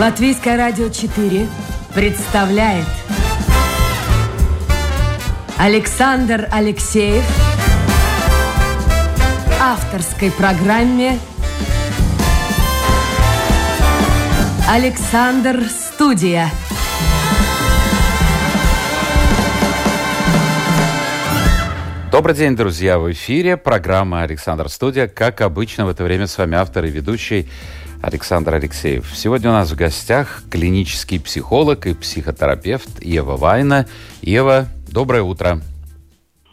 Латвийское радио 4 представляет Александр Алексеев авторской программе Александр Студия. Добрый день, друзья! В эфире программа «Александр Студия». Как обычно, в это время с вами автор и ведущий Александр Алексеев. Сегодня у нас в гостях клинический психолог и психотерапевт Ева Вайна. Ева, доброе утро.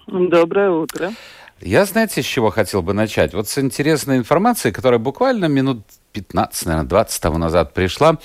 Доброе утро. Я, знаете, с чего хотел бы начать? Вот с интересной информацией, которая буквально минут 15, наверное, 20 тому назад пришла.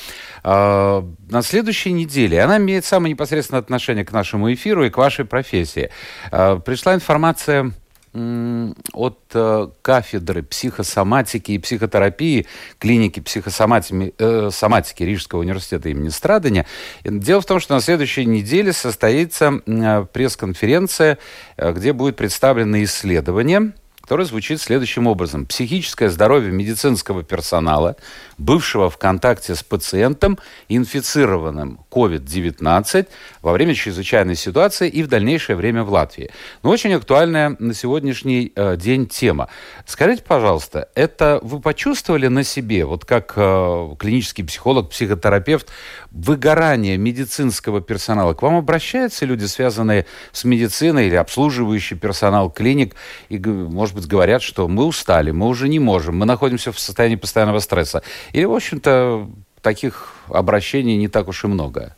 Э, на следующей неделе, она имеет самое непосредственное отношение к нашему эфиру и к вашей профессии. Э, пришла информация от э, кафедры психосоматики и психотерапии клиники психосоматики э, Рижского университета имени Страдания. Дело в том, что на следующей неделе состоится э, пресс-конференция, где будет представлено исследование который звучит следующим образом. Психическое здоровье медицинского персонала, бывшего в контакте с пациентом, инфицированным COVID-19 во время чрезвычайной ситуации и в дальнейшее время в Латвии. Но очень актуальная на сегодняшний э, день тема. Скажите, пожалуйста, это вы почувствовали на себе, вот как э, клинический психолог, психотерапевт, выгорание медицинского персонала? К вам обращаются люди, связанные с медициной или обслуживающий персонал клиник, и, может быть, говорят, что мы устали, мы уже не можем, мы находимся в состоянии постоянного стресса. Или, в общем-то, таких обращений не так уж и много?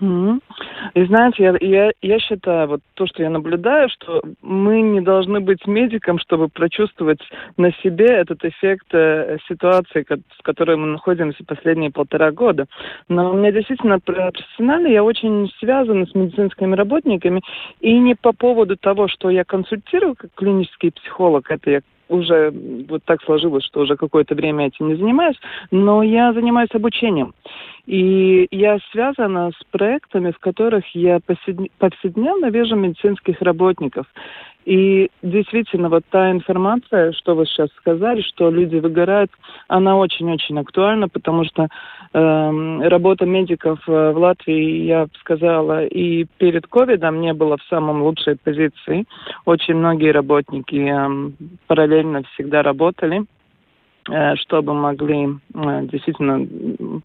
Mm-hmm. И знаете, я, я, я считаю, вот то, что я наблюдаю, что мы не должны быть медиком, чтобы прочувствовать на себе этот эффект э, ситуации, с которой мы находимся последние полтора года. Но у меня действительно профессионально я очень связана с медицинскими работниками, и не по поводу того, что я консультирую как клинический психолог, это я уже вот так сложилось, что уже какое-то время этим не занимаюсь, но я занимаюсь обучением. И я связана с проектами, в которых я повседневно вижу медицинских работников. И действительно, вот та информация, что вы сейчас сказали, что люди выгорают, она очень-очень актуальна, потому что э, работа медиков э, в Латвии, я бы сказала, и перед ковидом не было в самом лучшей позиции. Очень многие работники э, параллельно всегда работали э, чтобы могли э, действительно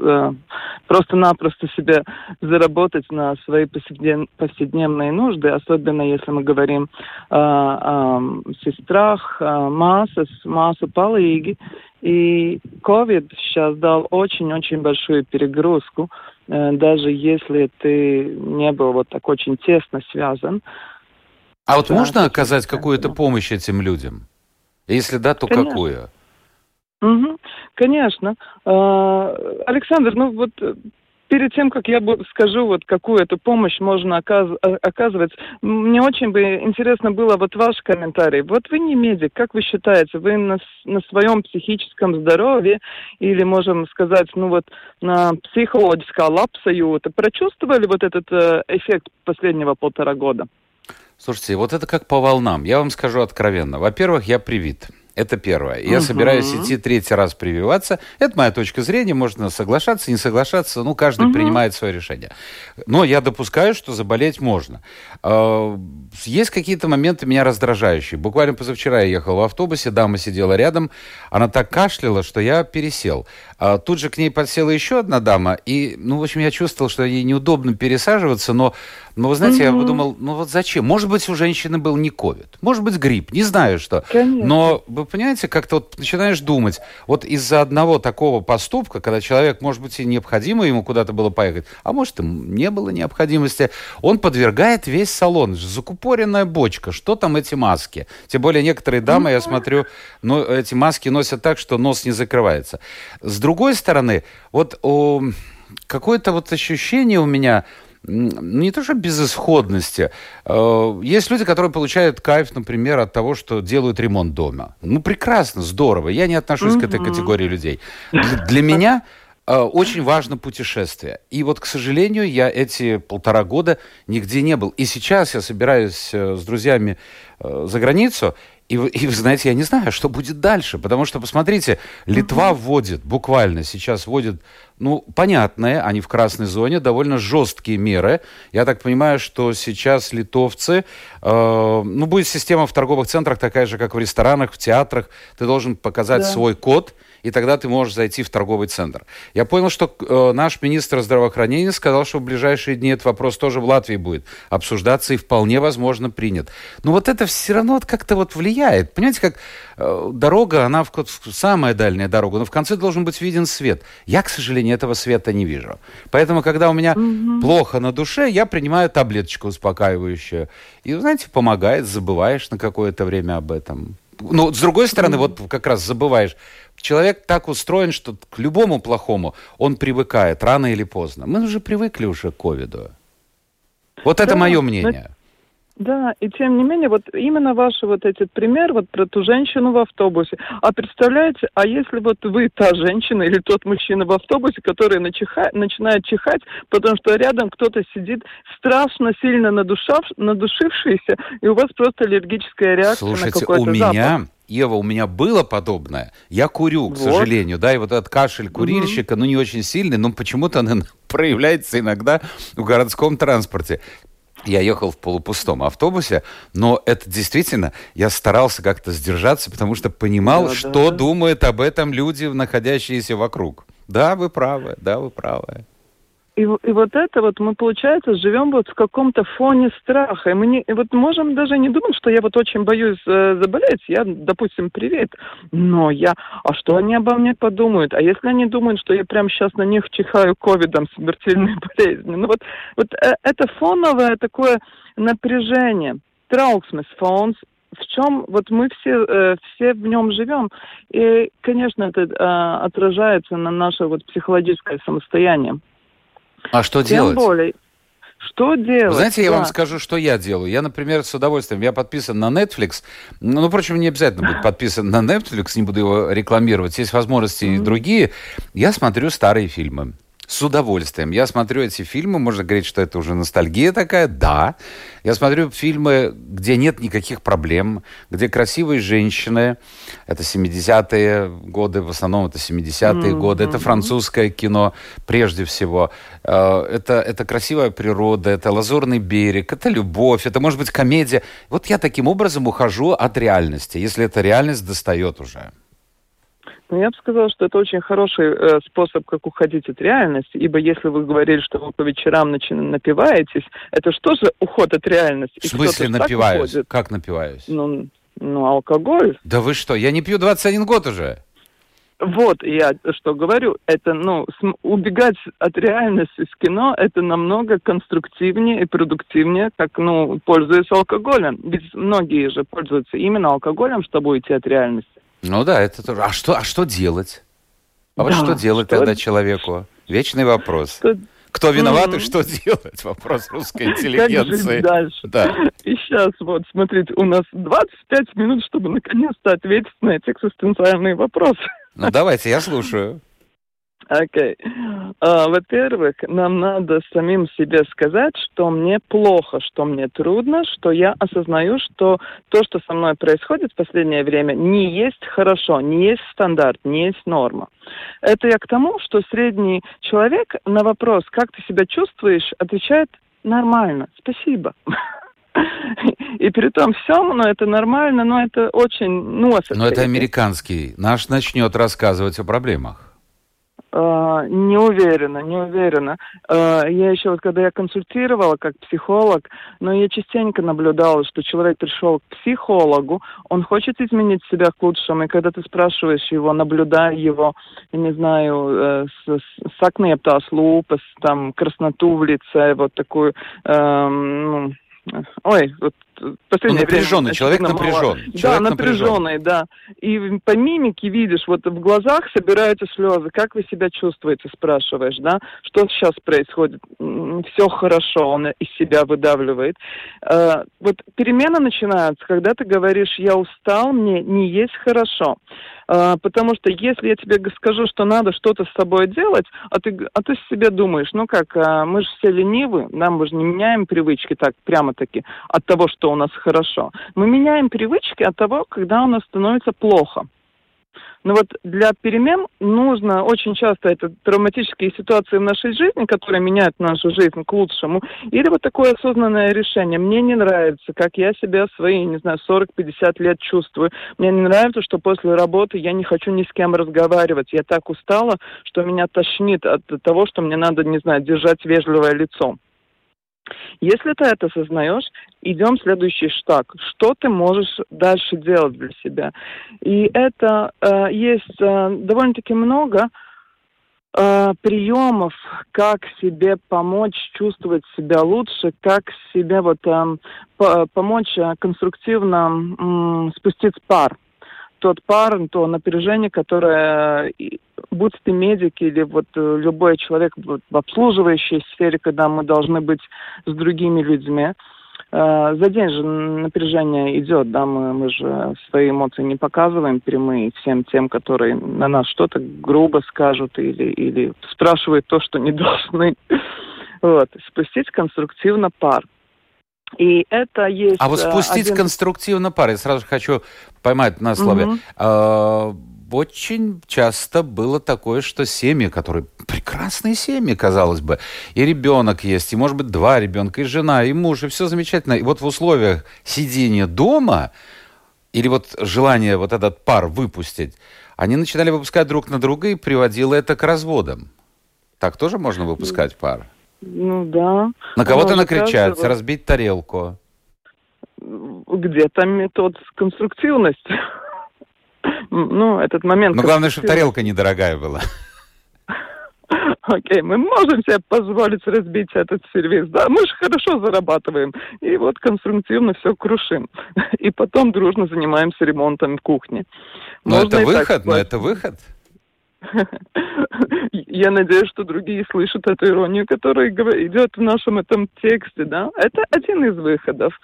э, просто-напросто себе заработать на свои повседневные нужды, особенно если мы говорим э, о сестрах, о массах, массу palīgi. И COVID сейчас дал очень-очень большую перегрузку, э, даже если ты не был вот так очень тесно связан. А вот да, можно оказать какую-то помощь этим людям? Если да, то Конечно. какую? Угу, конечно. А, Александр, ну вот э, перед тем, как я скажу, вот какую эту помощь можно оказ оказывать, мне очень бы интересно было вот ваш комментарий. Вот вы не медик, как вы считаете, вы на, на своем психическом здоровье или, можем сказать, ну вот на психологическое лапсаюта прочувствовали вот этот э, эффект последнего полтора года? Слушайте, вот это как по волнам. Я вам скажу откровенно. Во-первых, я привит. Это первое. Я угу. собираюсь идти третий раз прививаться. Это моя точка зрения. Можно соглашаться, не соглашаться. Ну, каждый угу. принимает свое решение. Но я допускаю, что заболеть можно. А, есть какие-то моменты меня раздражающие. Буквально позавчера я ехал в автобусе, дама сидела рядом. Она так кашляла, что я пересел. А тут же к ней подсела еще одна дама. И, ну, в общем, я чувствовал, что ей неудобно пересаживаться. Но, но вы знаете, угу. я подумал, ну вот зачем? Может быть, у женщины был не ковид. Может быть, грипп. Не знаю, что. Конечно. Но вы понимаете, как-то вот начинаешь думать, вот из-за одного такого поступка, когда человек, может быть, и необходимо ему куда-то было поехать, а может, и не было необходимости, он подвергает весь салон. Закупоренная бочка. Что там эти маски? Тем более некоторые дамы, я смотрю, ну, эти маски носят так, что нос не закрывается. С другой стороны, вот какое-то вот ощущение у меня, не то что безысходности. Э, есть люди, которые получают кайф, например, от того, что делают ремонт дома. Ну, прекрасно, здорово. Я не отношусь к этой категории людей. Для меня э, очень важно путешествие. И вот, к сожалению, я эти полтора года нигде не был. И сейчас я собираюсь э, с друзьями за границу, И, и вы знаете, я не знаю, что будет дальше, потому что, посмотрите, Литва вводит, буквально сейчас вводит, ну, понятные, они в красной зоне, довольно жесткие меры. Я так понимаю, что сейчас литовцы, э, ну, будет система в торговых центрах такая же, как в ресторанах, в театрах. Ты должен показать да. свой код, и тогда ты можешь зайти в торговый центр. Я понял, что э, наш министр здравоохранения сказал, что в ближайшие дни этот вопрос тоже в Латвии будет обсуждаться и вполне возможно принят. Но вот это все равно как-то вот влияет. Понимаете, как э, дорога, она в, в, самая дальняя дорога, но в конце должен быть виден свет. Я, к сожалению, этого света не вижу. Поэтому, когда у меня угу. плохо на душе, я принимаю таблеточку успокаивающую. И, знаете, помогает, забываешь на какое-то время об этом. Но, с другой стороны, вот как раз забываешь, Человек так устроен, что к любому плохому он привыкает рано или поздно. Мы уже привыкли уже к ковиду. Вот да, это мое мнение. Да, и тем не менее, вот именно ваш вот этот пример вот про ту женщину в автобусе. А представляете, а если вот вы та женщина или тот мужчина в автобусе, который начиха, начинает чихать, потому что рядом кто-то сидит страшно сильно надушав, надушившийся, и у вас просто аллергическая реакция Слушайте, на какой-то у меня Ева, у меня было подобное. Я курю, к вот. сожалению, да, и вот этот кашель курильщика, угу. ну, не очень сильный, но почему-то он проявляется иногда в городском транспорте. Я ехал в полупустом автобусе, но это действительно, я старался как-то сдержаться, потому что понимал, да, что да, думают об этом люди, находящиеся вокруг. Да, вы правы, да, вы правы. И, и вот это вот мы, получается, живем вот в каком-то фоне страха. И мы не, и вот можем даже не думать, что я вот очень боюсь э, заболеть. Я, допустим, привет. Но я... А что они обо мне подумают? А если они думают, что я прямо сейчас на них чихаю ковидом, смертельной болезнью? Ну вот, вот э, это фоновое такое напряжение. Траугсмес фонс, в чем вот мы все, э, все в нем живем. И, конечно, это э, отражается на наше вот психологическое самостояние. А что Тем делать? более. Что делать? знаете, я да. вам скажу, что я делаю. Я, например, с удовольствием, я подписан на Netflix. Ну, впрочем, не обязательно быть подписан на Netflix, не буду его рекламировать. Есть возможности mm-hmm. и другие. Я смотрю старые фильмы с удовольствием. Я смотрю эти фильмы, можно говорить, что это уже ностальгия такая, да. Я смотрю фильмы, где нет никаких проблем, где красивые женщины, это 70-е годы, в основном это 70-е mm-hmm. годы, это французское кино прежде всего. Э, это, это красивая природа, это лазурный берег, это любовь, это может быть комедия. Вот я таким образом ухожу от реальности, если эта реальность достает уже. Ну, я бы сказала, что это очень хороший э, способ, как уходить от реальности, ибо если вы говорили, что вы по вечерам начи- напиваетесь, это что же уход от реальности? В смысле напиваюсь? Как напиваюсь? Ну, ну, алкоголь. Да вы что, я не пью 21 год уже. Вот, я что говорю, это, ну, убегать от реальности с кино, это намного конструктивнее и продуктивнее, как, ну, пользуясь алкоголем. Ведь многие же пользуются именно алкоголем, чтобы уйти от реальности. Ну да, это тоже. А что, а что делать? А вот да, что делать что... тогда человеку? Вечный вопрос. Что... Кто виноват mm-hmm. и что делать? Вопрос русской интеллигенции. Как дальше? Да. И сейчас вот, смотрите, у нас 25 минут, чтобы наконец-то ответить на эти экзистенциальные вопросы. Ну давайте, я слушаю. Окей. Okay. Uh, во-первых, нам надо самим себе сказать, что мне плохо, что мне трудно, что я осознаю, что то, что со мной происходит в последнее время, не есть хорошо, не есть стандарт, не есть норма. Это я к тому, что средний человек на вопрос, как ты себя чувствуешь, отвечает нормально, спасибо. И при том всем, ну, это нормально, но это очень... Ну, но это американский. Наш начнет рассказывать о проблемах. Uh, не уверена, не уверена. Uh, я еще вот, когда я консультировала как психолог, но я частенько наблюдала, что человек пришел к психологу, он хочет изменить себя к лучшему, и когда ты спрашиваешь его, наблюдая его, я не знаю, э, сакнептас лупас, там, красноту в лице, вот такую, э, ну, ой, вот последнее ну, напряженный, время... Человек напряжен. Да, напряженный, да. И по мимике видишь, вот в глазах собираются слезы. Как вы себя чувствуете, спрашиваешь, да? Что сейчас происходит? Все хорошо, он из себя выдавливает. Э, вот перемена начинается, когда ты говоришь, я устал, мне не есть хорошо. А, потому что если я тебе скажу, что надо что-то с собой делать, а ты, а ты себе думаешь, ну как, а, мы же все ленивы, нам мы же не меняем привычки так прямо-таки от того, что у нас хорошо. Мы меняем привычки от того, когда у нас становится плохо. Но вот для перемен нужно очень часто это травматические ситуации в нашей жизни, которые меняют нашу жизнь к лучшему, или вот такое осознанное решение. Мне не нравится, как я себя свои, не знаю, 40-50 лет чувствую. Мне не нравится, что после работы я не хочу ни с кем разговаривать. Я так устала, что меня тошнит от того, что мне надо, не знаю, держать вежливое лицо. Если ты это осознаешь, идем в следующий шаг. Что ты можешь дальше делать для себя? И это э, есть э, довольно-таки много э, приемов, как себе помочь чувствовать себя лучше, как себе вот э, помочь э, конструктивно э, спустить пар тот пар, то напряжение, которое, будь ты медик или вот э, любой человек в обслуживающей сфере, когда мы должны быть с другими людьми, э, за день же напряжение идет, да, мы, мы же свои эмоции не показываем прямые всем тем, которые на нас что-то грубо скажут или, или спрашивают то, что не должны. Вот, спустить конструктивно пар. И это есть... А вот э, спустить один... конструктивно пар, я сразу хочу поймать на слове. Угу. А, очень часто было такое, что семьи, которые прекрасные семьи, казалось бы, и ребенок есть, и, может быть, два ребенка, и жена, и муж, и все замечательно. И вот в условиях сидения дома или вот желание вот этот пар выпустить, они начинали выпускать друг на друга и приводило это к разводам. Так тоже можно выпускать пар? Ну да. На кого-то накричать, разбить тарелку. Где там метод конструктивности? ну, этот момент... Но главное, чтобы тарелка недорогая была. Окей, мы можем себе позволить разбить этот сервис, да, мы же хорошо зарабатываем. И вот конструктивно все крушим. И потом дружно занимаемся ремонтом кухни. Но Можно это выход, но это выход. Я надеюсь, что другие слышат эту иронию, которая идет в нашем этом тексте, да. Это один из выходов.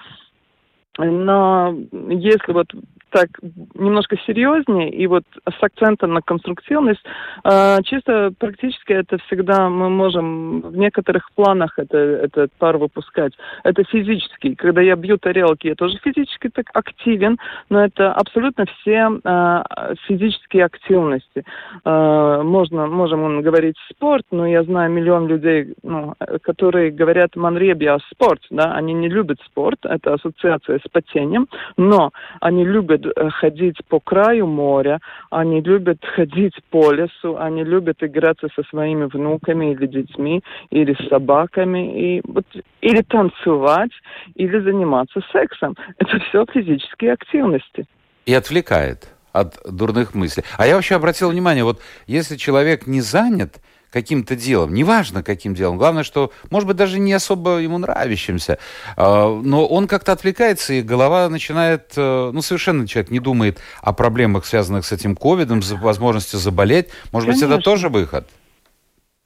Но если вот так немножко серьезнее и вот с акцентом на конструктивность, э, чисто практически это всегда мы можем в некоторых планах это, этот пар выпускать. Это физически. Когда я бью тарелки, я тоже физически так активен, но это абсолютно все э, физические активности. Э, можно, можем говорить спорт, но я знаю миллион людей, ну, которые говорят «манребия спорт», да, они не любят спорт, это ассоциация с потением, но они любят любят э, ходить по краю моря, они любят ходить по лесу, они любят играться со своими внуками или детьми, или с собаками, и, вот, или танцевать, или заниматься сексом. Это все физические активности. И отвлекает от дурных мыслей. А я вообще обратил внимание, вот если человек не занят, каким-то делом, неважно каким делом, главное, что, может быть, даже не особо ему нравящимся, а, но он как-то отвлекается, и голова начинает, э, ну, совершенно человек не думает о проблемах, связанных с этим ковидом, возможностью заболеть. Может Конечно. быть, это тоже выход?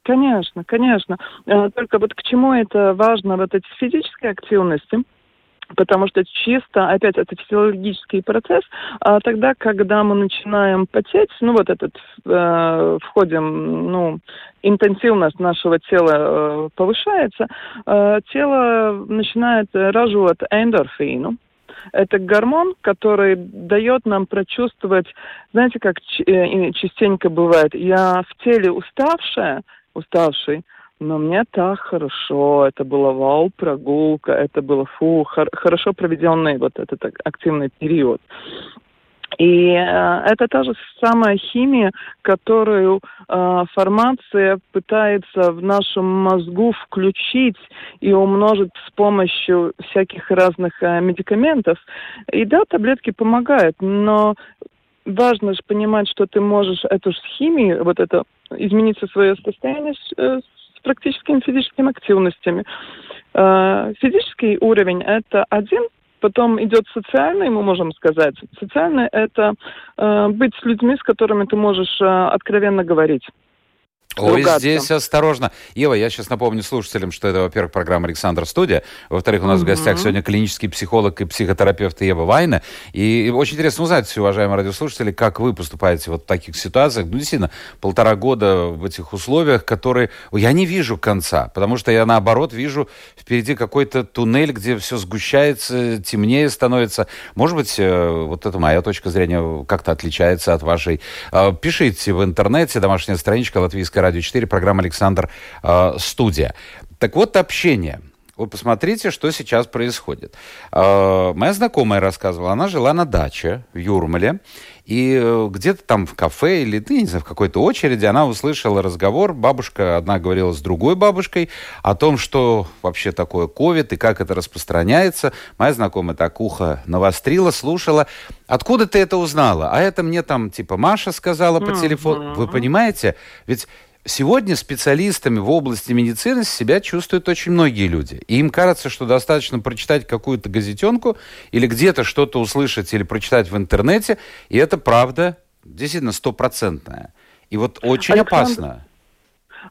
Конечно, конечно. Э, только вот к чему это важно, вот эти физические активности – потому что чисто, опять, это физиологический процесс, а тогда, когда мы начинаем потеть, ну, вот этот, э, входим, ну, интенсивность нашего тела э, повышается, э, тело начинает разжевывать эндорфину, это гормон, который дает нам прочувствовать, знаете, как э, частенько бывает, я в теле уставшая, уставший, но мне так хорошо, это была вау-прогулка, это было фу, хор- хорошо проведенный вот этот активный период. И э, это та же самая химия, которую э, формация пытается в нашем мозгу включить и умножить с помощью всяких разных э, медикаментов. И да, таблетки помогают, но важно же понимать, что ты можешь эту же химию, вот это измениться свое состояние с практическими физическими активностями. Э, физический уровень – это один, потом идет социальный, мы можем сказать. Социальный – это э, быть с людьми, с которыми ты можешь э, откровенно говорить. Ой, здесь осторожно. Ева, я сейчас напомню слушателям, что это, во-первых, программа «Александр Студия», во-вторых, у нас угу. в гостях сегодня клинический психолог и психотерапевт Ева Вайна. И очень интересно узнать, уважаемые радиослушатели, как вы поступаете вот в таких ситуациях. Ну, действительно, полтора года в этих условиях, которые... Я не вижу конца, потому что я, наоборот, вижу впереди какой-то туннель, где все сгущается, темнее становится. Может быть, э, вот это моя точка зрения как-то отличается от вашей. Э, пишите в интернете, домашняя страничка латвийская радио 4, программа «Александр. Э, студия». Так вот, общение. Вы посмотрите, что сейчас происходит. Э, моя знакомая рассказывала, она жила на даче в Юрмале, и э, где-то там в кафе или, ну, не знаю, в какой-то очереди она услышала разговор. Бабушка одна говорила с другой бабушкой о том, что вообще такое ковид и как это распространяется. Моя знакомая так ухо навострила, слушала. Откуда ты это узнала? А это мне там типа Маша сказала по телефону. Вы понимаете? Ведь Сегодня специалистами в области медицины себя чувствуют очень многие люди. И им кажется, что достаточно прочитать какую-то газетенку или где-то что-то услышать или прочитать в интернете, и это правда действительно стопроцентная. И вот очень Александр... опасно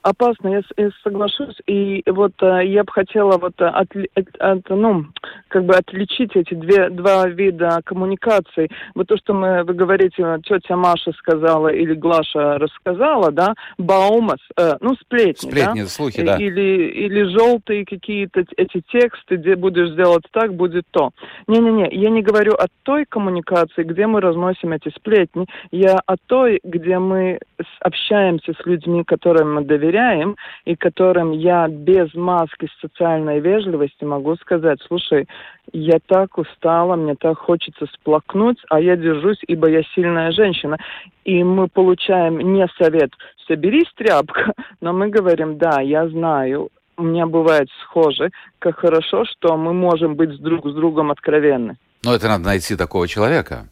опасно, я, я соглашусь. И вот э, я бы хотела вот э, от, от, от, ну, как бы отличить эти две, два вида коммуникаций. Вот то, что мы, вы говорите, тетя Маша сказала или Глаша рассказала, да, Баумас, э, ну, сплетни, Сплетни, да? слухи, да. Или, или желтые какие-то эти тексты, где будешь делать так, будет то. Не-не-не, я не говорю о той коммуникации, где мы разносим эти сплетни, я о той, где мы общаемся с людьми, которым мы доверяем, доверяем и которым я без маски социальной вежливости могу сказать, слушай, я так устала, мне так хочется сплакнуть, а я держусь, ибо я сильная женщина. И мы получаем не совет «соберись, тряпка», но мы говорим «да, я знаю, у меня бывает схоже, как хорошо, что мы можем быть друг с другом откровенны». Но это надо найти такого человека.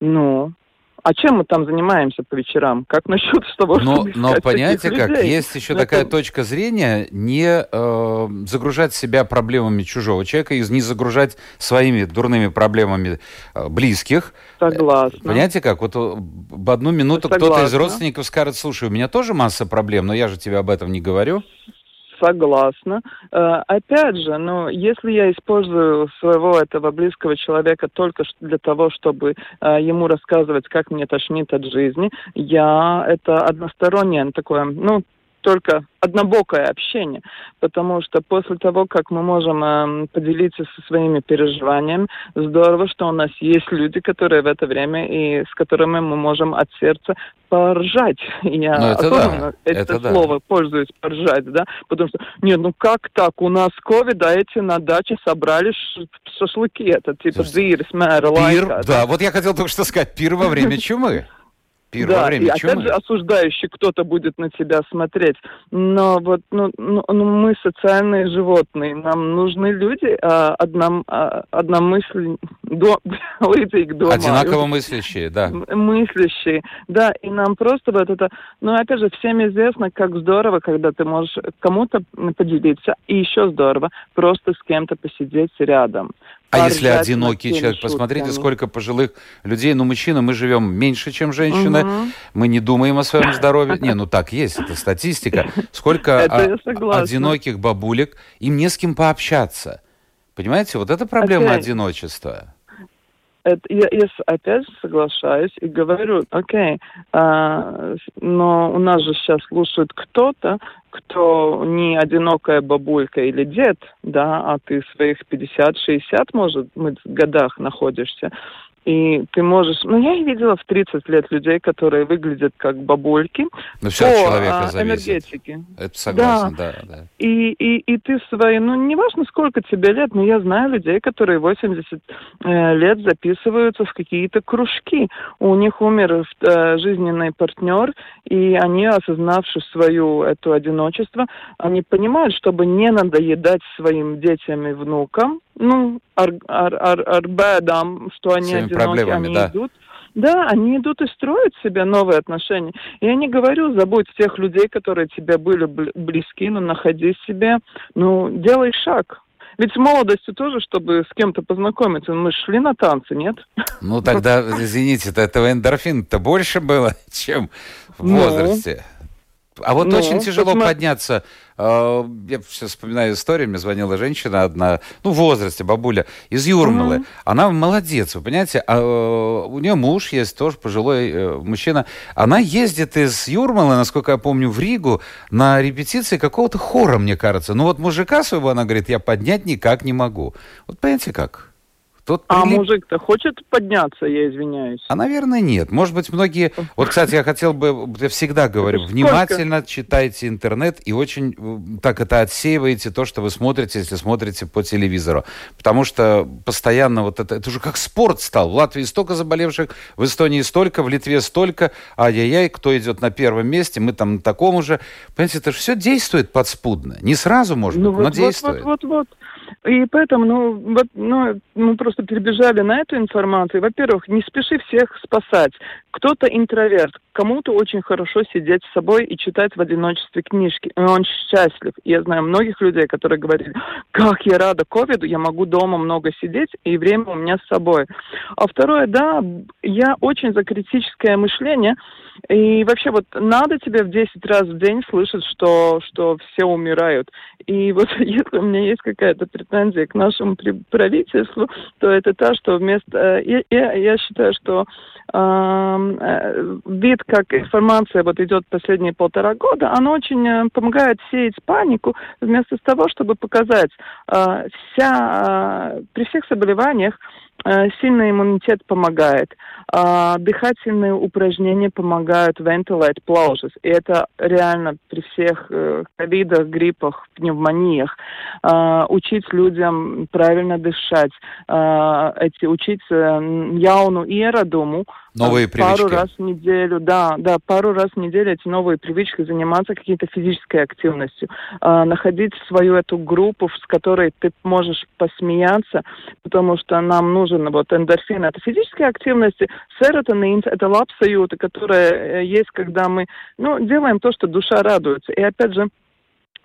Ну, а чем мы там занимаемся по вечерам? Как насчет того, но, чтобы Но понимаете как, людей? есть еще но такая это... точка зрения, не э, загружать себя проблемами чужого человека и не загружать своими дурными проблемами э, близких. Согласна. Понимаете как, вот э, в одну минуту кто-то из родственников скажет, слушай, у меня тоже масса проблем, но я же тебе об этом не говорю согласна. Э, опять же, ну, если я использую своего этого близкого человека только для того, чтобы э, ему рассказывать, как мне тошнит от жизни, я это одностороннее такое, ну, только однобокое общение, потому что после того, как мы можем э, поделиться со своими переживаниями, здорово, что у нас есть люди, которые в это время и с которыми мы можем от сердца поржать. Я ну, это да. это, это слово да. пользуюсь поржать, да, потому что нет, ну как так? У нас ковид, а эти на даче собрали шашлыки, это типа дыр, смэр, лайка. Да, вот я хотел только что сказать, пир во время чумы. Пир да, время и чумы. опять же осуждающий кто-то будет на тебя смотреть. Но вот ну, ну, ну мы социальные животные, нам нужны люди а, одном, а, одномысль... До... Одинаково мыслящие, да. Мыслящие, да, и нам просто вот это... Ну, опять же, всем известно, как здорово, когда ты можешь кому-то поделиться, и еще здорово просто с кем-то посидеть рядом. А если одинокий человек, шутками. посмотрите, сколько пожилых людей, ну, мужчина, мы живем меньше, чем женщины, угу. мы не думаем о своем здоровье. Не, ну так есть, это статистика. Сколько одиноких бабулек, им не с кем пообщаться. Понимаете, вот это проблема одиночества это, я, я опять соглашаюсь и говорю, окей, а, но у нас же сейчас слушает кто-то, кто не одинокая бабулька или дед, да, а ты своих 50-60, может, мы в годах находишься, и ты можешь... Ну, я видела в 30 лет людей, которые выглядят как бабульки. Ну, все от человека а, зависит. энергетике. Это согласен, да. да, да. И, и, и ты свои... Ну, не важно, сколько тебе лет, но я знаю людей, которые 80 э, лет записываются в какие-то кружки. У них умер э, жизненный партнер, и они, осознавши свою эту одиночество, они понимают, чтобы не надоедать своим детям и внукам, ну, ar, ar, ar, ar bēdām, что они одиноки, они да. идут. Да, они идут и строят себе новые отношения. Я не говорю, забудь тех людей, которые тебе были близки, но находи себе, ну, делай шаг. Ведь с молодостью тоже, чтобы с кем-то познакомиться, мы шли на танцы, нет? Ну, тогда, извините, этого эндорфина-то больше было, чем в ну. возрасте. А вот ну, очень тяжело посмотри. подняться. А, я сейчас вспоминаю историю, мне звонила женщина одна, ну, в возрасте, бабуля, из Юрмалы. Mm-hmm. Она молодец, вы понимаете? А, у нее муж есть, тоже пожилой э, мужчина. Она ездит из Юрмалы, насколько я помню, в Ригу на репетиции какого-то хора, мне кажется. Ну вот мужика своего, она говорит, я поднять никак не могу. Вот понимаете как? Тот а прилип... мужик-то хочет подняться, я извиняюсь? А, наверное, нет. Может быть, многие... Вот, кстати, я хотел бы... Я всегда говорю, внимательно читайте интернет и очень так это отсеиваете то, что вы смотрите, если смотрите по телевизору. Потому что постоянно вот это... Это уже как спорт стал. В Латвии столько заболевших, в Эстонии столько, в Литве столько. Ай-яй-яй, кто идет на первом месте, мы там на таком уже. Понимаете, это же все действует подспудно. Не сразу, может ну, быть, вот, но вот, действует. Вот, вот, вот. И поэтому, ну, вот, ну, мы просто перебежали на эту информацию. Во-первых, не спеши всех спасать. Кто-то интроверт, кому-то очень хорошо сидеть с собой и читать в одиночестве книжки. И он счастлив. Я знаю многих людей, которые говорили, как я рада ковиду, я могу дома много сидеть, и время у меня с собой. А второе, да, я очень за критическое мышление, и вообще вот надо тебе в 10 раз в день слышать, что, что все умирают. И вот если у меня есть какая-то претензия к нашему правительству, то это та, что вместо... Я, я, я считаю, что э, вид, как информация вот идет последние полтора года, она очень э, помогает сеять панику, вместо того, чтобы показать э, вся... Э, при всех заболеваниях Э, сильный иммунитет помогает. А, дыхательные упражнения помогают ventilate plauses. И это реально при всех э, ковидах, гриппах, пневмониях. А, учить людям правильно дышать. А, эти, учить jauну ieраdumu Новые привычки. Пару раз в неделю, да, да, пару раз в неделю эти новые привычки, заниматься какой-то физической активностью, э, находить свою эту группу, с которой ты можешь посмеяться, потому что нам нужен вот эндорфин, это физические активности, серотонин, это лапсаюта, которая э, есть, когда мы, ну, делаем то, что душа радуется. И опять же,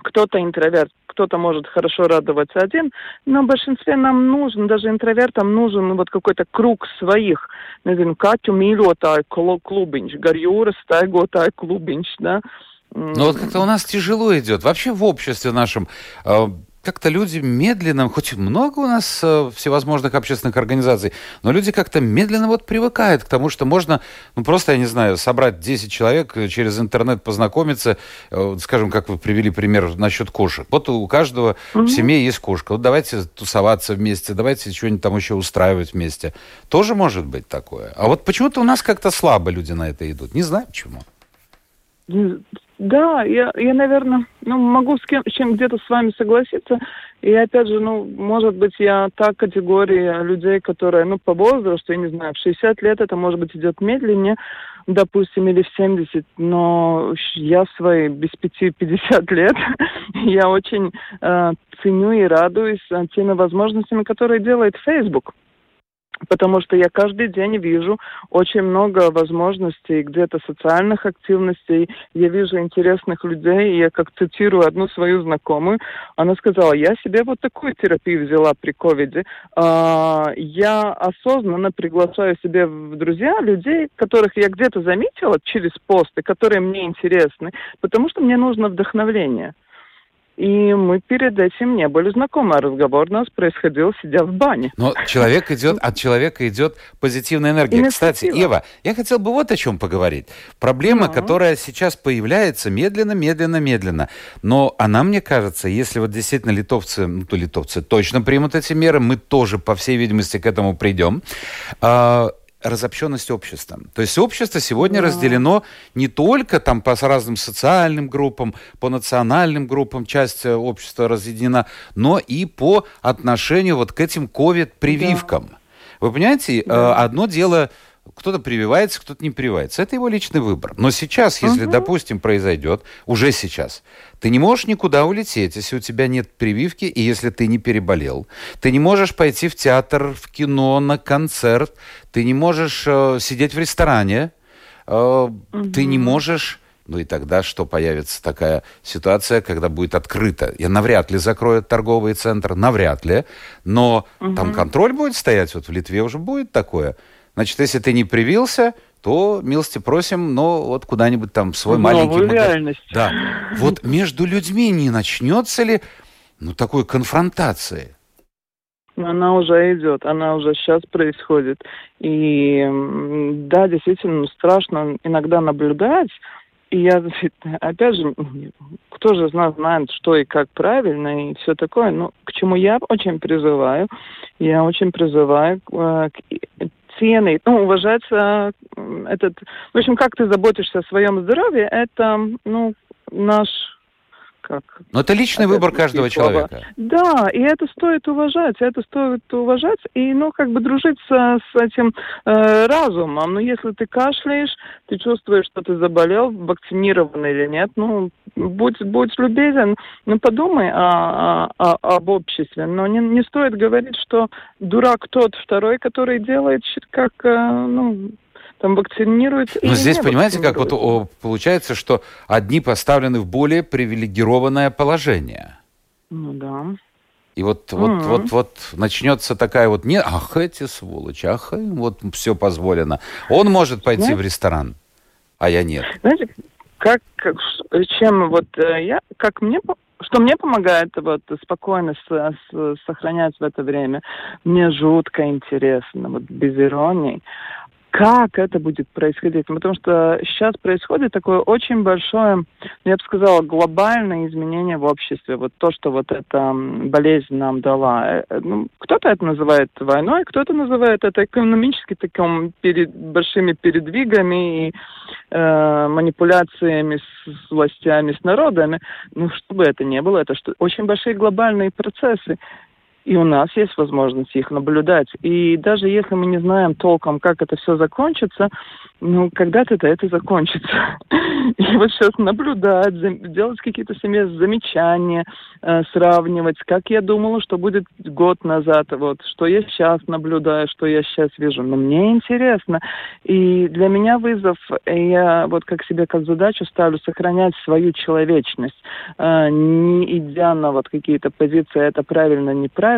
кто-то интроверт, кто-то может хорошо радоваться один, но в большинстве нам нужен, даже интровертам нужен вот какой-то круг своих, nezinu, kaķu mīļotāju клубинч, гарьюра, стайготāju клубинч, да. Ну вот как-то у нас тяжело идет. Вообще в обществе нашем э, как-то люди медленно, хоть много у нас э, всевозможных общественных организаций, но люди как-то медленно вот привыкают к тому, что можно, ну просто, я не знаю, собрать 10 человек, э, через интернет познакомиться, э, скажем, как вы привели пример насчет кошек. Вот у каждого угу. в семье есть кошка. Вот давайте тусоваться вместе, давайте что-нибудь там еще устраивать вместе. Тоже может быть такое. А вот почему-то у нас как-то слабо люди на это идут. Не знаю почему. Да, я, я, наверное, ну, могу с, кем, с чем где-то с вами согласиться. И опять же, ну, может быть, я та категория людей, которые, ну, по возрасту, я не знаю, в 60 лет это, может быть, идет медленнее, допустим, или в 70, но я свои без пяти 50 лет, я очень э, ценю и радуюсь теми возможностями, которые делает Facebook потому что я каждый день вижу очень много возможностей где-то социальных активностей, я вижу интересных людей, и я как цитирую одну свою знакомую, она сказала, я себе вот такую терапию взяла при ковиде, а, я осознанно приглашаю себе в друзья людей, которых я где-то заметила через посты, которые мне интересны, потому что мне нужно вдохновление. И мы перед этим не были знакомы, а разговор у нас происходил, сидя в бане. Но человек идет, от человека идет позитивная энергия. Кстати, Ева, я хотел бы вот о чем поговорить. Проблема, ну. которая сейчас появляется медленно, медленно, медленно. Но она, мне кажется, если вот действительно литовцы, ну то литовцы точно примут эти меры, мы тоже, по всей видимости, к этому придем. Разобщенность общества. То есть общество сегодня да. разделено не только там по разным социальным группам, по национальным группам часть э, общества разъединена, но и по отношению вот к этим ковид-прививкам. Да. Вы понимаете, э, да. одно дело кто-то прививается, кто-то не прививается. Это его личный выбор. Но сейчас, если, угу. допустим, произойдет, уже сейчас, ты не можешь никуда улететь, если у тебя нет прививки и если ты не переболел. Ты не можешь пойти в театр, в кино, на концерт. Ты не можешь э, сидеть в ресторане. Э, угу. Ты не можешь... Ну и тогда что появится такая ситуация, когда будет открыто? Я навряд ли закроют торговый центр, навряд ли. Но угу. там контроль будет стоять. Вот в Литве уже будет такое. Значит, если ты не привился, то милости просим, но вот куда-нибудь там в свой В маленький новую магазин. реальность. Да. Вот между людьми не начнется ли ну, такой конфронтации? Она уже идет, она уже сейчас происходит. И да, действительно, ну, страшно иногда наблюдать. И я, опять же, кто же из нас знает, что и как правильно, и все такое. Ну, к чему я очень призываю, я очень призываю э, к цены, ну, уважать э, этот... В общем, как ты заботишься о своем здоровье, это, ну, наш... Как, Но это личный выбор каждого слова. человека. да, и это стоит уважать, это стоит уважать, и, ну, как бы дружить со- с, этим э, разумом. Ну, если ты кашляешь, ты чувствуешь, что ты заболел, вакцинирован или нет, ну, будь, будь любезен, ну, подумай о- о- об обществе. Но не, не стоит говорить, что дурак тот второй, который делает, как, э, ну, там, вакцинирует Но здесь, понимаете, как вот о, получается, что одни поставлены в более привилегированное положение. Ну, да. И вот, вот, Мгм. вот, вот начнется такая вот, не, ах, эти сволочи, ах, им вот все позволено. Он может пойти Знаете- в ресторан, а я нет. Знаете, как, как чем вот э, я, как мне, что мне помогает вот спокойно с- с- сохранять в это время, мне жутко интересно, вот без иронии, как это будет происходить, потому что сейчас происходит такое очень большое, я бы сказала, глобальное изменение в обществе, вот то, что вот эта болезнь нам дала. Э, э, ну, кто-то это называет войной, кто-то называет это экономически таким перед, большими передвигами и э, манипуляциями с, властями, с народами. Ну, что бы это ни было, это что, очень большие глобальные процессы. И у нас есть возможность их наблюдать. И даже если мы не знаем толком, как это все закончится, ну, когда-то это закончится. И вот сейчас наблюдать, делать какие-то себе замечания, э, сравнивать, как я думала, что будет год назад, вот, что я сейчас наблюдаю, что я сейчас вижу. Но мне интересно. И для меня вызов, э, я вот как себе как задачу ставлю сохранять свою человечность, э, не идя на вот какие-то позиции, это правильно, неправильно.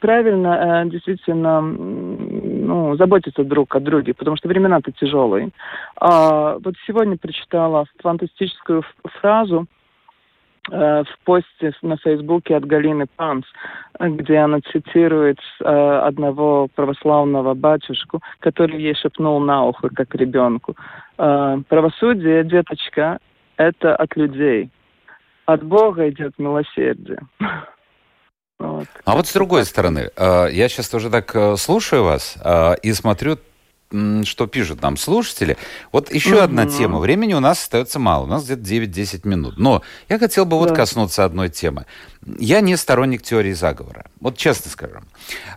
Правильно э, действительно ну, заботиться друг о друге, потому что времена-то тяжелые. А, вот сегодня прочитала фантастическую фразу э, в посте на Фейсбуке от Галины Панс, где она цитирует э, одного православного батюшку, который ей шепнул на ухо, как ребенку. Правосудие, деточка, это от людей. От Бога идет милосердие. Вот. А вот с другой стороны, э, я сейчас тоже так э, слушаю вас э, и смотрю, что пишут нам слушатели. Вот еще одна тема. Времени у нас остается мало. У нас где-то 9-10 минут. Но я хотел бы вот Да. коснуться одной темы. Я не сторонник теории заговора. Вот честно скажем.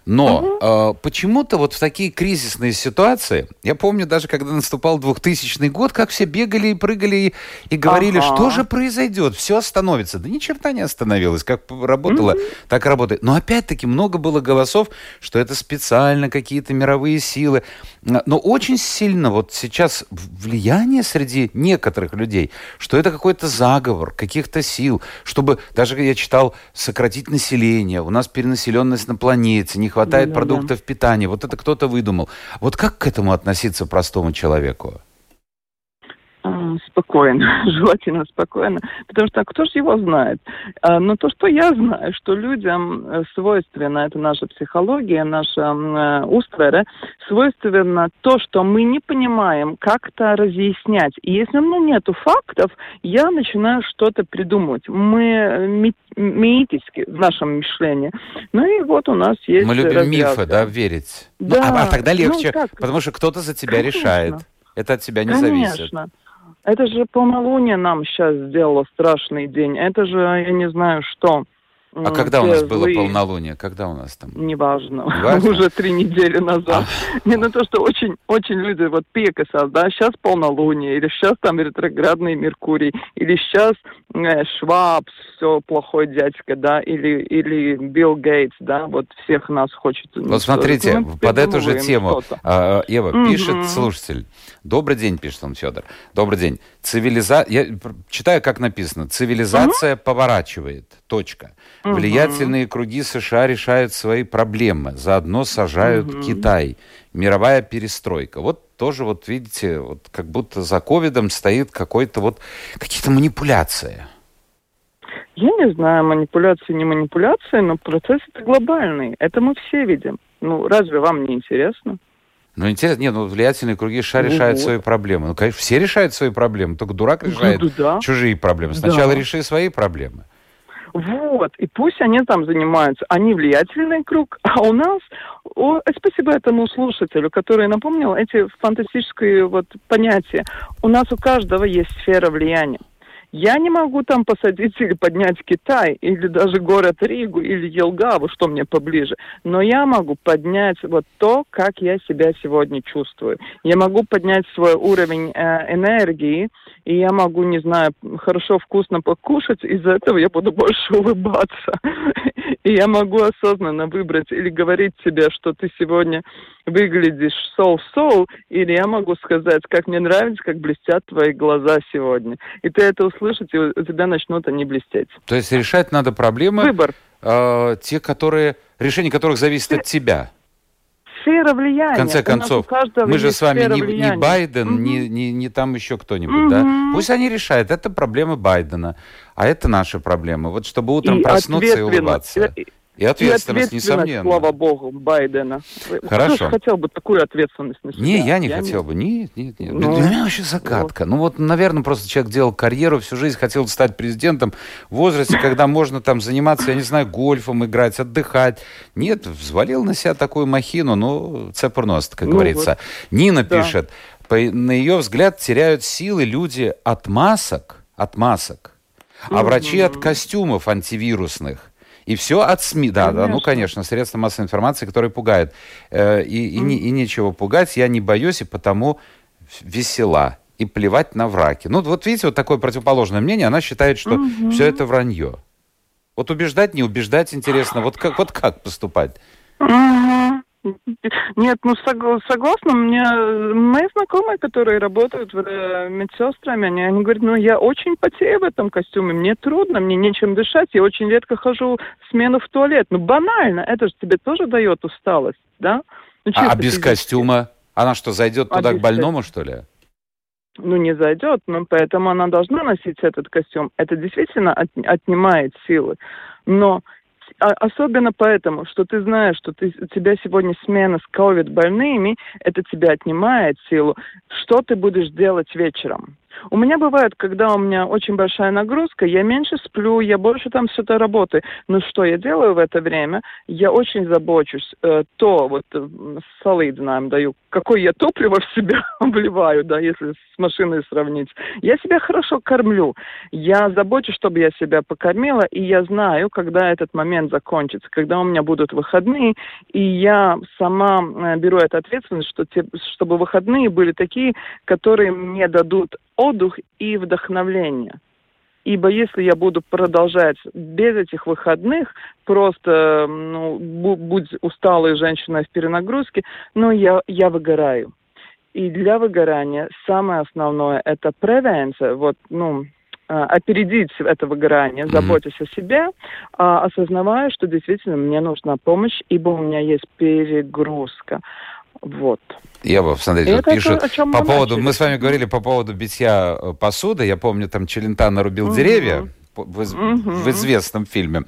Но э, почему-то вот в такие кризисные ситуации, я помню даже, когда наступал 2000 год, как все бегали и прыгали и, и говорили, Ага. что же произойдет, все остановится. Да ни черта не остановилось. Как работало, так и работает. Но опять-таки много было голосов, что это специально какие-то мировые силы. Но очень сильно вот сейчас влияние среди некоторых людей, что это какой-то заговор каких-то сил, чтобы, даже я читал, сократить население, у нас перенаселенность на планете, не хватает Да-да-да. продуктов питания, вот это кто-то выдумал. Вот как к этому относиться простому человеку? А, Спокойно, желательно спокойно, потому что кто же его знает? А, Но то, что я знаю, что людям э, свойственно, это наша психология, наша м, э, свойственно то, что мы не понимаем, как-то разъяснять. И если у меня нету фактов, я начинаю что-то придумывать. Мы э, ми- миитически в нашем мышлении. Ну и вот у нас есть Мы любим развязка. мифы, да, верить. Ну, Да. а, а тогда Ну, легче, как? потому что кто-то за тебя Конечно. решает. Это от тебя не зависит. Это же полнолуние нам сейчас сделало страшный день. Это же, я не знаю, что. А когда у нас было злые- полнолуние? Когда у нас там? Неважно. Неважно? Уже три недели назад. А. Не на то, что очень, очень люди вот пекасят, да, сейчас полнолуние, или сейчас там ретроградный Меркурий, или сейчас э, Шваб, все плохой дядька, да, или, или Билл Гейтс, да, вот всех нас хочет. Вот смотрите, Мы под эту же тему, а, Ева, Мгм. пишет слушатель. Добрый день, пишет он, Федор. Добрый день. Цивилиза... Я читаю, как написано. Цивилизация поворачивает. Точка. Мгм. Влиятельные круги США решают свои проблемы. Заодно сажают Мгм. Китай. Мировая перестройка. Вот тоже, вот видите, вот как будто за ковидом стоит какой-то вот какие-то манипуляции. Я не знаю, манипуляции, не манипуляции, но процесс это глобальный. Это мы все видим. Ну, разве вам не интересно? Ну, интересно, нет, ну, влиятельные круги ша ну, решают вот. свои проблемы. Ну, конечно, все решают свои проблемы, только дурак ну, решает ну, да. чужие проблемы. Сначала да. реши свои проблемы. Вот, и пусть они там занимаются. Они влиятельный круг, а у нас... О, спасибо этому слушателю, который напомнил эти фантастические вот понятия. У нас у каждого есть сфера влияния. Я не могу там посадить или поднять Китай, или даже город Ригу, или Елгаву, что мне поближе. Но я могу поднять вот то, как я себя сегодня чувствую. Я могу поднять свой уровень э, энергии, и я могу, не знаю, хорошо, вкусно покушать, из-за этого я буду больше улыбаться. И я могу осознанно выбрать или говорить себе, что ты сегодня выглядишь соу-соу, или я могу сказать, как мне нравится, как блестят твои глаза сегодня. И ты это услышишь, и у тебя начнут они блестеть. То есть решать надо проблемы, Выбор. Э, те, которые, решение которых зависит от тебя сфера влияния. В конце концов, мы же с вами не, не Байден, угу. не, не, не там еще кто-нибудь, угу. да? Пусть они решают. Это проблемы Байдена, а это наши проблемы. Вот чтобы утром и проснуться и улыбаться. И ответственность, и ответственность несомненно. слава богу, Байдена. Хорошо. Кто хотел бы такую ответственность на себя? Не, я не я хотел не... бы. Нет, нет, нет. Ну, Для меня вообще загадка. Вот. Ну вот, наверное, просто человек делал карьеру, всю жизнь хотел стать президентом в возрасте, когда можно там заниматься, я не знаю, гольфом играть, отдыхать. Нет, взвалил на себя такую махину, ну, цепурност, как ну, говорится. Вот. Нина да. пишет, по, на ее взгляд теряют силы люди от масок, от масок, а врачи от костюмов антивирусных. И все от СМИ, да, да, ну, конечно, средства массовой информации, которые пугают. Э, и, и, не, и нечего пугать, я не боюсь, и потому весела. И плевать на враки. Ну, вот видите, вот такое противоположное мнение, она считает, что угу. все это вранье. Вот убеждать, не убеждать интересно. Вот как, вот как поступать? Угу. Нет, ну сог, согласна, мне мои знакомые, которые работают э, медсестрами, они, они говорят, ну я очень потею в этом костюме, мне трудно, мне нечем дышать, я очень редко хожу в смену в туалет. Ну банально, это же тебе тоже дает усталость, да? Ну, а, а без физически. костюма? Она что, зайдет а туда к больному, что ли? ну, не зайдет, но поэтому она должна носить этот костюм. Это действительно от, отнимает силы. Но а, особенно поэтому, что ты знаешь, что ты, у тебя сегодня смена с ковид больными, это тебя отнимает силу. Что ты будешь делать вечером? У меня бывает, когда у меня очень большая нагрузка, я меньше сплю, я больше там что-то работаю. Но что я делаю в это время? Я очень забочусь. Э, то вот э, солид нам даю, какое я топливо в себя вливаю, да, если с машиной сравнить. Я себя хорошо кормлю. Я забочусь, чтобы я себя покормила, и я знаю, когда этот момент закончится, когда у меня будут выходные, и я сама э, беру эту ответственность, что те, чтобы выходные были такие, которые мне дадут отдых и вдохновление. Ибо если я буду продолжать без этих выходных, просто ну, будь усталой женщиной в перенагрузке, ну, я, я выгораю. И для выгорания самое основное – это превенция, вот, ну, а, опередить это выгорание, заботясь mm-hmm. о себе, а, осознавая, что действительно мне нужна помощь, ибо у меня есть перегрузка. Вот. Я бы, смотрите, вот пишут то, по поводу, начали. мы с вами говорили по поводу битья э, посуды, я помню, там Челентано рубил угу. деревья, в, угу. в известном фильме.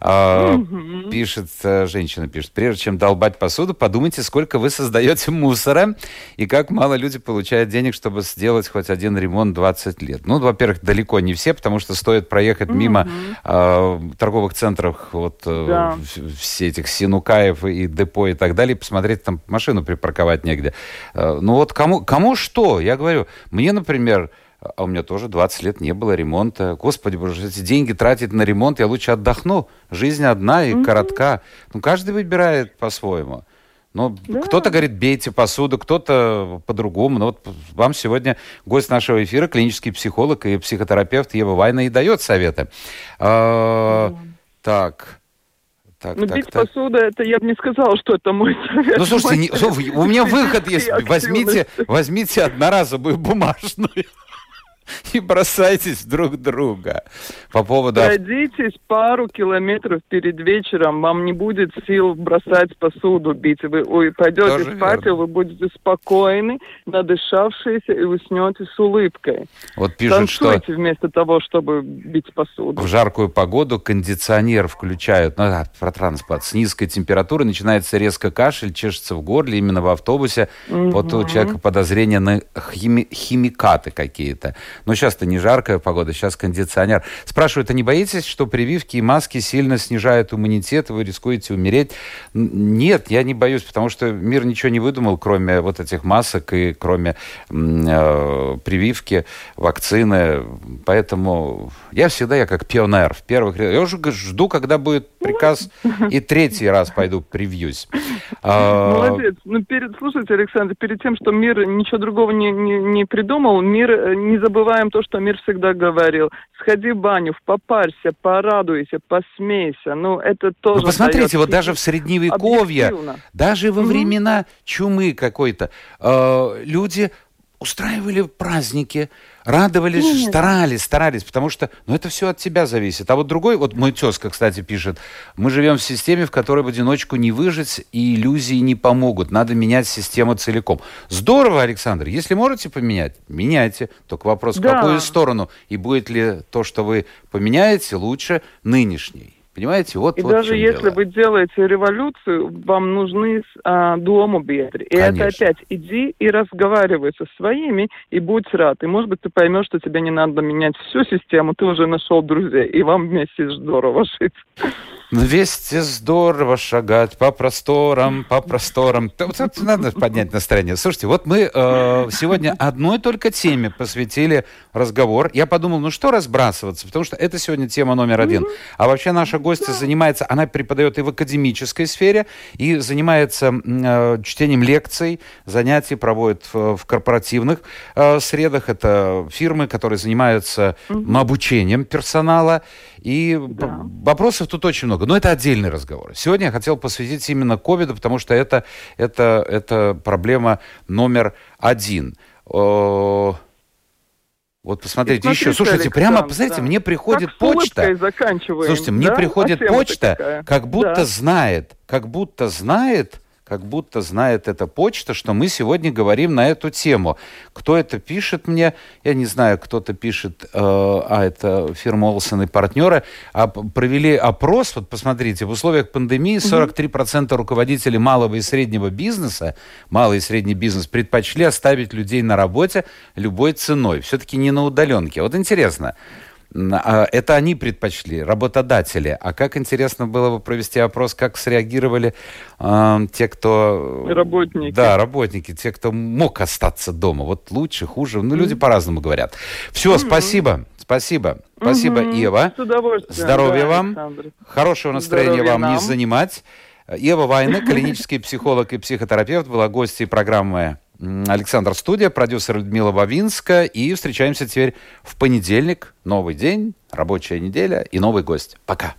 А, угу. Пишет, э, женщина пишет, прежде чем долбать посуду, подумайте, сколько вы создаете мусора и как мало люди получают денег, чтобы сделать хоть один ремонт 20 лет. Ну, во-первых, далеко не все, потому что стоит проехать угу. мимо а, торговых центров, вот э, да. все этих Синукаев и депо и так далее, посмотреть, там машину припарковать негде. А, ну вот кому, кому что? Я говорю, мне, например, а у меня тоже 20 лет не было ремонта. Господи боже, эти деньги тратить на ремонт, я лучше отдохну. Жизнь одна и mm-hmm. коротка. Ну, каждый выбирает по-своему. Но да. кто-то говорит, бейте посуду, кто-то по-другому. Но вот вам сегодня гость нашего эфира, клинический психолог и психотерапевт Ева Вайна и дает советы. Mm. Так. Так, ну, так, бить так. посуду, это я бы не сказала, что это мой совет. Ну, слушайте, не, у меня выход есть. Возьмите, возьмите одноразовую бумажную. и бросайтесь друг друга. По поводу... Пройдитесь пару километров перед вечером, вам не будет сил бросать посуду, бить. Вы ой, пойдете Тоже спать, верно. и вы будете спокойны, надышавшиеся, и уснете с улыбкой. Вот пишут, что Танцуйте вместо того, чтобы бить посуду. в жаркую погоду кондиционер включают, ну, да, про транспорт, с низкой температурой начинается резко кашель, чешется в горле именно в автобусе. Вот у человека подозрение на хими- химикаты какие-то. Но сейчас-то не жаркая погода, сейчас кондиционер. Спрашивают, а не боитесь, что прививки и маски сильно снижают иммунитет, вы рискуете умереть? Нет, я не боюсь, потому что мир ничего не выдумал, кроме вот этих масок и кроме э, прививки, вакцины. Поэтому я всегда, я как пионер в первых рядах. Я уже жду, когда будет приказ, и третий раз пойду привьюсь. Молодец. Ну, перед, слушайте, Александр, перед тем, что мир ничего другого не, не, не придумал, мир, э, не забываем то, что мир всегда говорил. Сходи в баню, попарься, порадуйся, посмейся. Ну, это тоже Ну, посмотрите, вот даже в средневековье, объективно. даже во времена чумы какой-то, э, люди устраивали праздники, радовались, Конечно. старались, старались, потому что, ну, это все от тебя зависит. А вот другой, вот мой тезка, кстати, пишет, мы живем в системе, в которой в одиночку не выжить, и иллюзии не помогут. Надо менять систему целиком. Здорово, Александр. Если можете поменять, меняйте. Только вопрос, в Да. какую сторону? И будет ли то, что вы поменяете, лучше нынешней? Понимаете? Вот, И вот даже если дело. вы делаете революцию, вам нужны а, дому бедри. И это Конечно. опять иди и разговаривай со своими, и будь рад. И может быть ты поймешь, что тебе не надо менять всю систему, ты уже нашел друзей, и вам вместе здорово жить. Вместе здорово шагать по просторам, по просторам. Вот это надо поднять настроение. Слушайте, вот мы э, сегодня одной только теме посвятили разговор. Я подумал, ну что разбрасываться, потому что это сегодня тема номер один. А вообще наша гостья занимается, она преподает и в академической сфере, и занимается э, чтением лекций, занятий проводит в, в корпоративных э, средах. Это фирмы, которые занимаются м, обучением персонала. И Да. вопросов тут очень много. Но это отдельный разговор. Сегодня я хотел посвятить именно ковиду, потому что это, это, это проблема номер один. О, Вот посмотрите, смотрите, еще. Слушайте, прямо, Александр, посмотрите, да. мне приходит Как почта. Слушайте, мне да? приходит А почта, как будто Да. знает, как будто знает, как будто знает эта почта, что мы сегодня говорим на эту тему. Кто это пишет мне? Я не знаю, кто-то пишет, э, а это фирма Олсен и партнеры, а, провели опрос, вот посмотрите, в условиях пандемии 43% руководителей малого и среднего бизнеса, малый и средний бизнес, предпочли оставить людей на работе любой ценой. Все-таки не на удаленке. Вот интересно, Это они предпочли, работодатели. А как интересно было бы провести опрос, как среагировали э, те, кто... Работники. Да, работники, те, кто мог остаться дома. Вот лучше, хуже. Ну, люди по-разному говорят. Все, спасибо. Спасибо. Спасибо, Мгм. Ева. С удовольствием. Здоровья да, вам. Александр. Хорошего настроения Здоровья вам не занимать. Ева Вайна, клинический психолог и психотерапевт, была гостьей программы Александр Студия, продюсер Людмила Бавинска. И встречаемся теперь в понедельник. Новый день, рабочая неделя и новый гость. Пока.